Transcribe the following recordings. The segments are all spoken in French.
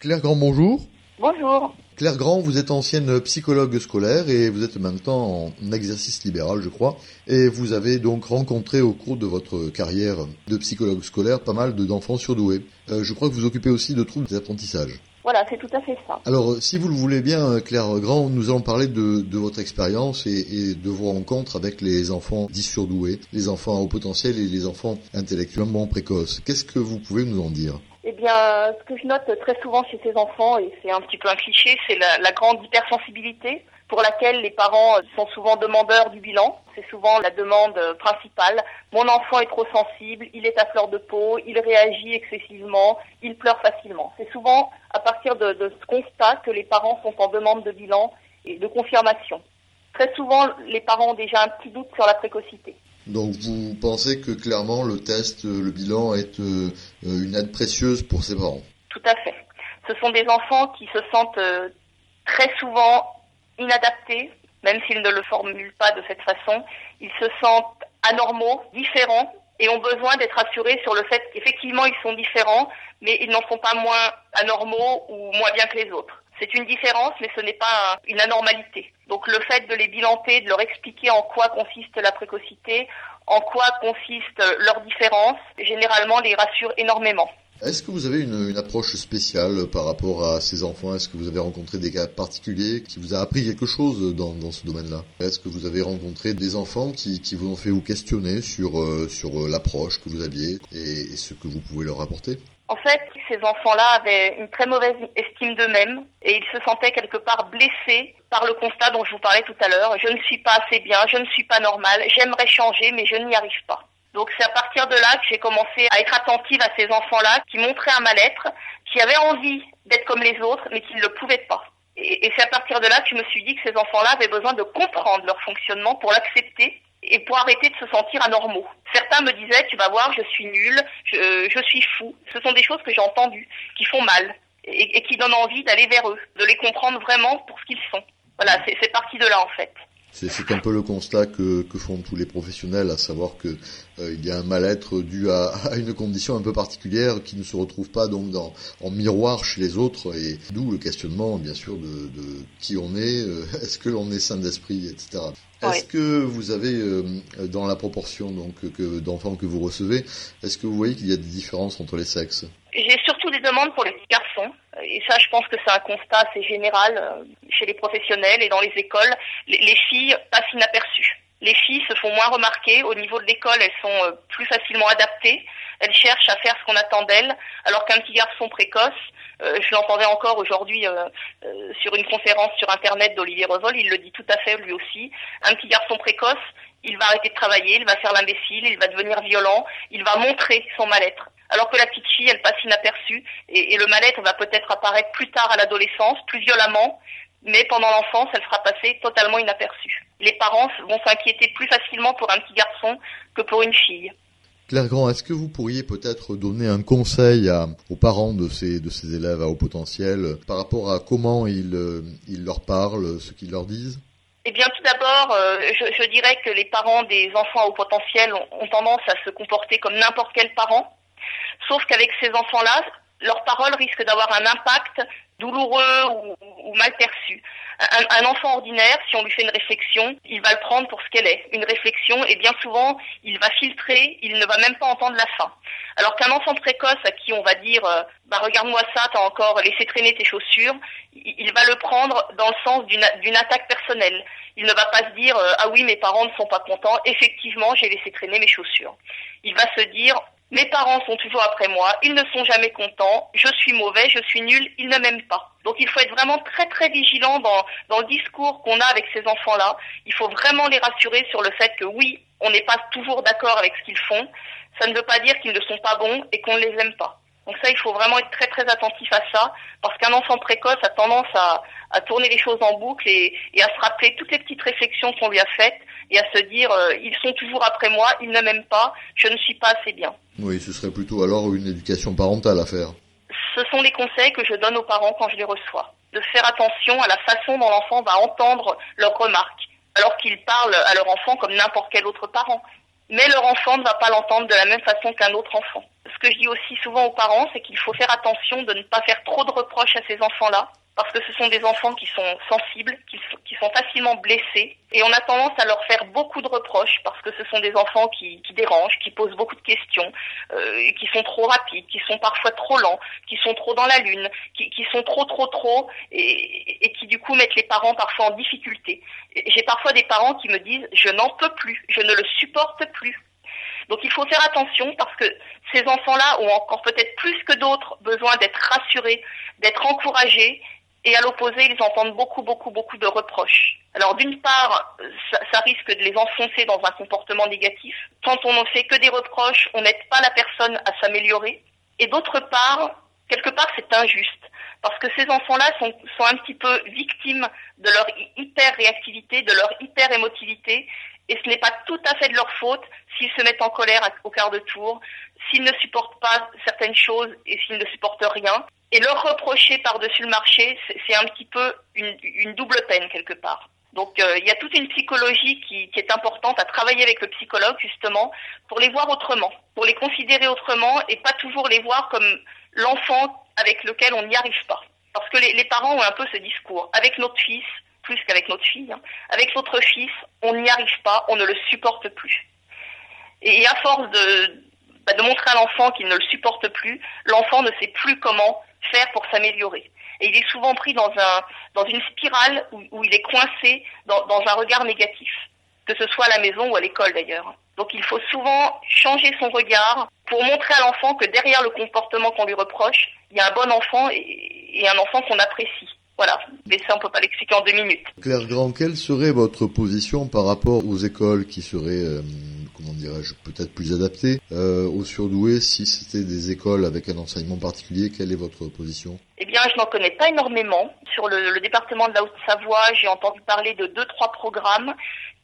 Claire Grand, bonjour. Bonjour. Claire Grand, vous êtes ancienne psychologue scolaire et vous êtes maintenant en exercice libéral, je crois. Et vous avez donc rencontré au cours de votre carrière de psychologue scolaire pas mal d'enfants surdoués. Euh, je crois que vous occupez aussi de troubles d'apprentissage. Voilà, c'est tout à fait ça. Alors, si vous le voulez bien, Claire Grand, nous allons parler de, de votre expérience et, et, de vos rencontres avec les enfants dits surdoués, les enfants à haut potentiel et les enfants intellectuellement précoces. Qu'est-ce que vous pouvez nous en dire? Eh bien, ce que je note très souvent chez ces enfants, et c'est un petit peu un cliché, c'est la, grande hypersensibilité pour laquelle les parents sont souvent demandeurs du bilan. C'est souvent la demande principale. Mon enfant est trop sensible, il est à fleur de peau, il réagit excessivement, il pleure facilement. C'est souvent à partir de, ce constat que les parents sont en demande de bilan et de confirmation. Très souvent, les parents ont déjà un petit doute sur la précocité. Donc vous pensez que clairement le test, le bilan est euh, une aide précieuse pour ces parents? Tout à fait. Ce sont des enfants qui se sentent euh, très souvent inadaptés, même s'ils ne le formulent pas de cette façon. Ils se sentent anormaux, différents, et ont besoin d'être assurés sur le fait qu'effectivement ils sont différents, mais ils n'en sont pas moins anormaux ou moins bien que les autres. C'est une différence, mais ce n'est pas une anormalité. Donc le fait de les bilanter, de leur expliquer en quoi consiste la précocité, en quoi consiste leur différence, généralement les rassure énormément. Est-ce que vous avez une, approche spéciale par rapport à ces enfants? Est-ce que vous avez rencontré des cas particuliers qui vous a appris quelque chose dans, ce domaine-là? Est-ce que vous avez rencontré des enfants qui, vous ont fait vous questionner sur, euh, sur l'approche que vous aviez et, et ce que vous pouvez leur apporter? En fait, ces enfants-là avaient une très mauvaise estime d'eux-mêmes et ils se sentaient quelque part blessés par le constat dont je vous parlais tout à l'heure. Je ne suis pas assez bien, je ne suis pas normal, j'aimerais changer mais je n'y arrive pas. Donc c'est à partir de là que j'ai commencé à être attentive à ces enfants-là qui montraient un mal-être, qui avaient envie d'être comme les autres mais qui ne le pouvaient pas. Et, c'est à partir de là que je me suis dit que ces enfants-là avaient besoin de comprendre leur fonctionnement pour l'accepter et pour arrêter de se sentir anormaux. Certains me disaient, tu vas voir, je suis nul, je, je suis fou. Ce sont des choses que j'ai entendues, qui font mal, et, qui donnent envie d'aller vers eux, de les comprendre vraiment pour ce qu'ils sont. Voilà, c'est parti de là en fait. C'est un peu le constat que, que, font tous les professionnels, à savoir que il y a un mal-être dû à, à, une condition un peu particulière qui ne se retrouve pas donc dans, en miroir chez les autres, et d'où le questionnement bien sûr de, de qui on est, euh, est-ce que l'on est sain d'esprit, etc. Est-ce que vous avez, euh, dans la proportion donc que d'enfants que vous recevez, est-ce que vous voyez qu'il y a des différences entre les sexes? J'ai surtout des demandes pour les garçons, et ça, je pense que c'est un constat assez général euh, chez les professionnels et dans les écoles. Les, les filles passent inaperçues. Les filles se font moins remarquer. Au niveau de l'école, elles sont euh, plus facilement adaptées. Elles cherchent à faire ce qu'on attend d'elles, alors qu'un petit garçon précoce, euh, je l'entendais encore aujourd'hui euh, euh, sur une conférence sur Internet d'Olivier Revol, il le dit tout à fait lui aussi. Un petit garçon précoce, il va arrêter de travailler, il va faire l'imbécile, il va devenir violent, il va montrer son mal-être. Alors que la petite fille, elle passe inaperçue et, et le mal-être va peut-être apparaître plus tard à l'adolescence, plus violemment, mais pendant l'enfance, elle sera passée totalement inaperçue. Les parents vont s'inquiéter plus facilement pour un petit garçon que pour une fille. Claire Grand, est-ce que vous pourriez peut-être donner un conseil à, aux parents de ces, de ces élèves à haut potentiel par rapport à comment ils, ils leur parlent, ce qu'ils leur disent? Eh bien, tout d'abord, euh, je, je, dirais que les parents des enfants à haut potentiel ont, ont tendance à se comporter comme n'importe quel parent, sauf qu'avec ces enfants-là, leurs paroles risquent d'avoir un impact douloureux ou, ou mal perçu. Un, un, enfant ordinaire, si on lui fait une réflexion, il va le prendre pour ce qu'elle est, une réflexion, et bien souvent, il va filtrer, il ne va même pas entendre la fin. Alors qu'un enfant précoce à qui on va dire, euh, bah regarde-moi ça, t'as encore laissé traîner tes chaussures, il, il, va le prendre dans le sens d'une attaque personnelle. Il ne va pas se dire, euh, ah oui, mes parents ne sont pas contents, effectivement, j'ai laissé traîner mes chaussures. Il va se dire, mes parents sont toujours après moi, ils ne sont jamais contents, je suis mauvais, je suis nul, ils ne m'aiment pas. Donc il faut être vraiment très très vigilant dans, dans le discours qu'on a avec ces enfants-là. Il faut vraiment les rassurer sur le fait que oui, on n'est pas toujours d'accord avec ce qu'ils font. Ça ne veut pas dire qu'ils ne sont pas bons et qu'on ne les aime pas. Donc ça, il faut vraiment être très très attentif à ça, parce qu'un enfant précoce a tendance à, à tourner les choses en boucle et, et, à se rappeler toutes les petites réflexions qu'on lui a faites et à se dire euh, ils sont toujours après moi, ils ne m'aiment pas, je ne suis pas assez bien. Oui, ce serait plutôt alors une éducation parentale à faire. Ce sont les conseils que je donne aux parents quand je les reçois, de faire attention à la façon dont l'enfant va entendre leurs remarques, alors qu'ils parlent à leur enfant comme n'importe quel autre parent. Mais leur enfant ne va pas l'entendre de la même façon qu'un autre enfant. Ce que je dis aussi souvent aux parents, c'est qu'il faut faire attention de ne pas faire trop de reproches à ces enfants-là, parce que ce sont des enfants qui sont sensibles, qui, sont facilement blessés, et on a tendance à leur faire beaucoup de reproches parce que ce sont des enfants qui, dérangent, qui posent beaucoup de questions, euh, qui sont trop rapides, qui sont parfois trop lents, qui sont trop dans la lune, qui, sont trop trop trop, et, et, qui du coup mettent les parents parfois en difficulté. J'ai parfois des parents qui me disent je n'en peux plus, je ne le supporte plus. Donc il faut faire attention parce que ces enfants-là ont encore peut-être plus que d'autres besoin d'être rassurés, d'être encouragés et à l'opposé, ils entendent beaucoup, beaucoup, beaucoup de reproches. Alors d'une part, ça, risque de les enfoncer dans un comportement négatif. Quand on ne fait que des reproches, on n'aide pas la personne à s'améliorer. Et d'autre part, quelque part, c'est injuste. Parce que ces enfants-là sont, sont un petit peu victimes de leur hyper-réactivité, de leur hyper-émotivité. Et ce n'est pas tout à fait de leur faute s'ils se mettent en colère au quart de tour, s'ils ne supportent pas certaines choses et s'ils ne supportent rien. Et leur reprocher par-dessus le marché, c'est un petit peu une, double peine quelque part. Donc euh, il y a toute une psychologie qui, est importante à travailler avec le psychologue justement pour les voir autrement, pour les considérer autrement et pas toujours les voir comme l'enfant avec lequel on n'y arrive pas. Parce que les, parents ont un peu ce discours. Avec notre fils, plus qu'avec notre fille, hein, avec notre fils, on n'y arrive pas, on ne le supporte plus. Et à force de, bah, de montrer à l'enfant qu'il ne le supporte plus, l'enfant ne sait plus comment faire pour s'améliorer. Et il est souvent pris dans, un, dans une spirale où, il est coincé dans, un regard négatif, que ce soit à la maison ou à l'école d'ailleurs. Donc il faut souvent changer son regard pour montrer à l'enfant que derrière le comportement qu'on lui reproche, il y a un bon enfant et un enfant qu'on apprécie. Voilà, mais ça on peut pas l'expliquer en deux minutes. Claire Grand, quelle serait votre position par rapport aux écoles qui seraient euh, comment dirais-je, peut-être plus adapté euh, aux surdoués si c'était des écoles avec un enseignement particulier Quelle est votre position? Eh bien, je n'en connais pas énormément. Sur le, le département de la Haute-Savoie, j'ai entendu parler de deux, trois programmes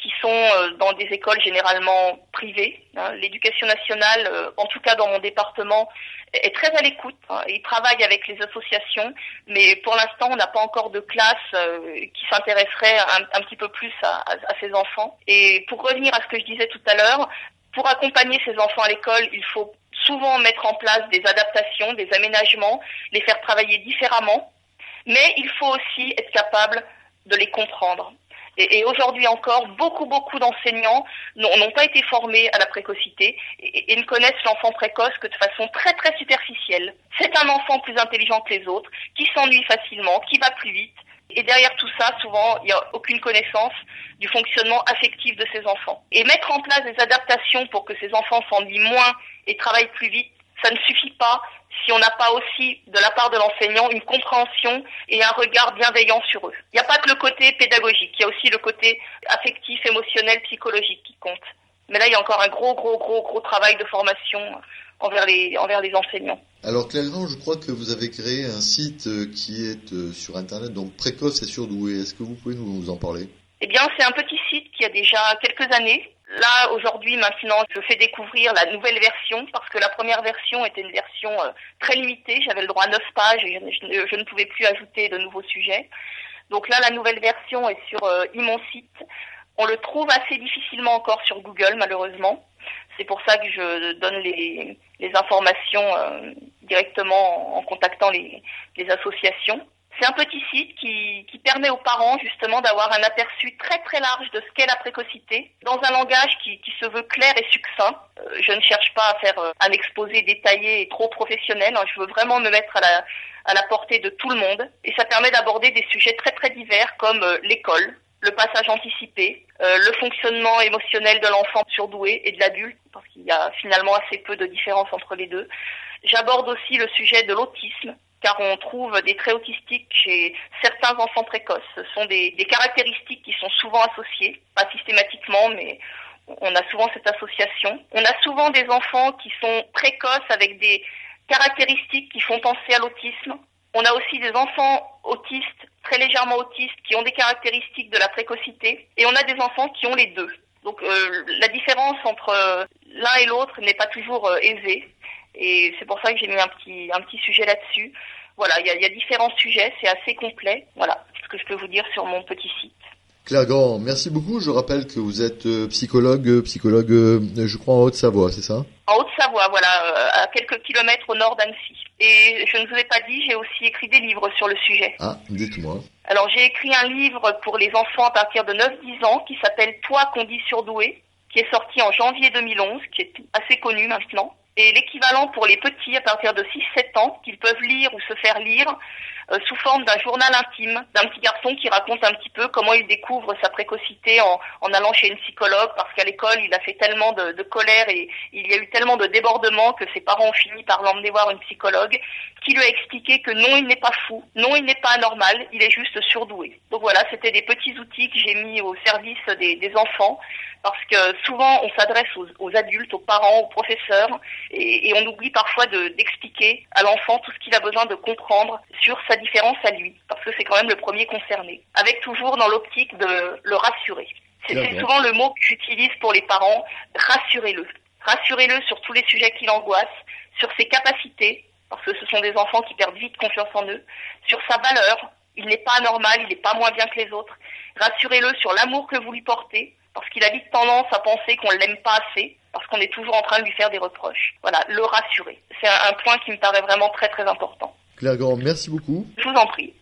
qui sont euh, dans des écoles généralement privées. Hein. L'éducation nationale, en tout cas dans mon département, est très à l'écoute. Hein. Il travaille avec les associations, mais pour l'instant, on n'a pas encore de classe euh, qui s'intéresserait un, petit peu plus à, à, ces enfants. Et pour revenir à ce que je disais tout à l'heure, pour accompagner ces enfants à l'école, il faut souvent mettre en place des adaptations, des aménagements, les faire travailler différemment, mais il faut aussi être capable de les comprendre. Et, aujourd'hui encore, beaucoup, beaucoup d'enseignants n'ont pas été formés à la précocité et, ne connaissent l'enfant précoce que de façon très, très superficielle. C'est un enfant plus intelligent que les autres, qui s'ennuie facilement, qui va plus vite. Et derrière tout ça, souvent, il n'y a aucune connaissance du fonctionnement affectif de ces enfants. Et mettre en place des adaptations pour que ces enfants s'ennuient moins et travaillent plus vite, ça ne suffit pas si on n'a pas aussi de la part de l'enseignant une compréhension et un regard bienveillant sur eux. Il n'y a pas que le côté pédagogique, il y a aussi le côté affectif, émotionnel, psychologique qui compte. Mais là, il y a encore un gros, gros, gros, gros travail de formation envers les, envers les enseignants. Alors Clément, je crois que vous avez créé un site euh, qui est euh, sur Internet, donc précoce et surdoué. Est-ce que vous pouvez nous en parler? Eh bien, c'est un petit site qui a déjà quelques années, Là, aujourd'hui, maintenant, je fais découvrir la nouvelle version parce que la première version était une version euh, très limitée. J'avais le droit à 9 pages et je, ne pouvais plus ajouter de nouveaux sujets. Donc là, la nouvelle version est sur euh, mon site. On le trouve assez difficilement encore sur Google, malheureusement. C'est pour ça que je donne les, informations euh, directement en, contactant les associations. C'est un petit site qui, qui, permet aux parents justement d'avoir un aperçu très très large de ce qu'est la précocité dans un langage qui, qui se veut clair et succinct. Euh, je ne cherche pas à faire euh, un exposé détaillé et trop professionnel. Hein. Je veux vraiment me mettre à la, à la portée de tout le monde et ça permet d'aborder des sujets très très divers comme euh, l'école, le passage anticipé, le fonctionnement émotionnel de l'enfant surdoué et de l'adulte, parce qu'il y a finalement assez peu de différence entre les deux. J'aborde aussi le sujet de l'autisme, car on trouve des traits autistiques chez certains enfants précoces. Ce sont des, caractéristiques qui sont souvent associées, pas systématiquement, mais on a souvent cette association. On a souvent des enfants qui sont précoces avec des caractéristiques qui font penser à l'autisme. On a aussi des enfants autistes, très légèrement autistes, qui ont des caractéristiques de la précocité. Et on a des enfants qui ont les deux. Donc euh, la différence entre euh, l'un et l'autre n'est pas toujours euh, aisée. Et c'est pour ça que j'ai mis un petit, un petit sujet là-dessus. Voilà, il y a, y a, différents sujets, c'est assez complet. Voilà ce que je peux vous dire sur mon petit site. Claire Grand, merci beaucoup. Je rappelle que vous êtes euh, psychologue, euh, psychologue, euh, je crois en Haute-Savoie, c'est ça? En Haute-Savoie, voilà, à quelques kilomètres au nord d'Annecy. Et je ne vous ai pas dit, j'ai aussi écrit des livres sur le sujet. Ah, dites-moi. Alors j'ai écrit un livre pour les enfants à partir de 9-10 ans qui s'appelle Toi qu'on dit surdoué, qui est sorti en janvier 2011, qui est assez connu maintenant et l'équivalent pour les petits à partir de 6-7 ans qu'ils peuvent lire ou se faire lire euh, sous forme d'un journal intime d'un petit garçon qui raconte un petit peu comment il découvre sa précocité en, en allant chez une psychologue parce qu'à l'école il a fait tellement de, de, colère et il y a eu tellement de débordements que ses parents ont fini par l'emmener voir une psychologue qui lui a expliqué que non il n'est pas fou, non il n'est pas anormal, il est juste surdoué. Donc voilà, c'était des petits outils que j'ai mis au service des, des enfants parce que souvent on s'adresse aux, aux, adultes, aux parents, aux professeurs, et, et on oublie parfois d'expliquer à l'enfant tout ce qu'il a besoin de comprendre sur sa différence à lui, parce que c'est quand même le premier concerné, avec toujours dans l'optique de le rassurer. C'est souvent le mot que j'utilise pour les parents, rassurez-le. Rassurez-le sur tous les sujets qui l'angoissent, sur ses capacités, parce que ce sont des enfants qui perdent vite confiance en eux, sur sa valeur, il n'est pas anormal, il n'est pas moins bien que les autres. Rassurez-le sur l'amour que vous lui portez, parce qu'il a vite tendance à penser qu'on ne l'aime pas assez, parce qu'on est toujours en train de lui faire des reproches. Voilà, le rassurer. C'est un, point qui me paraît vraiment très très important. Claire Grand, merci beaucoup. Je vous en prie.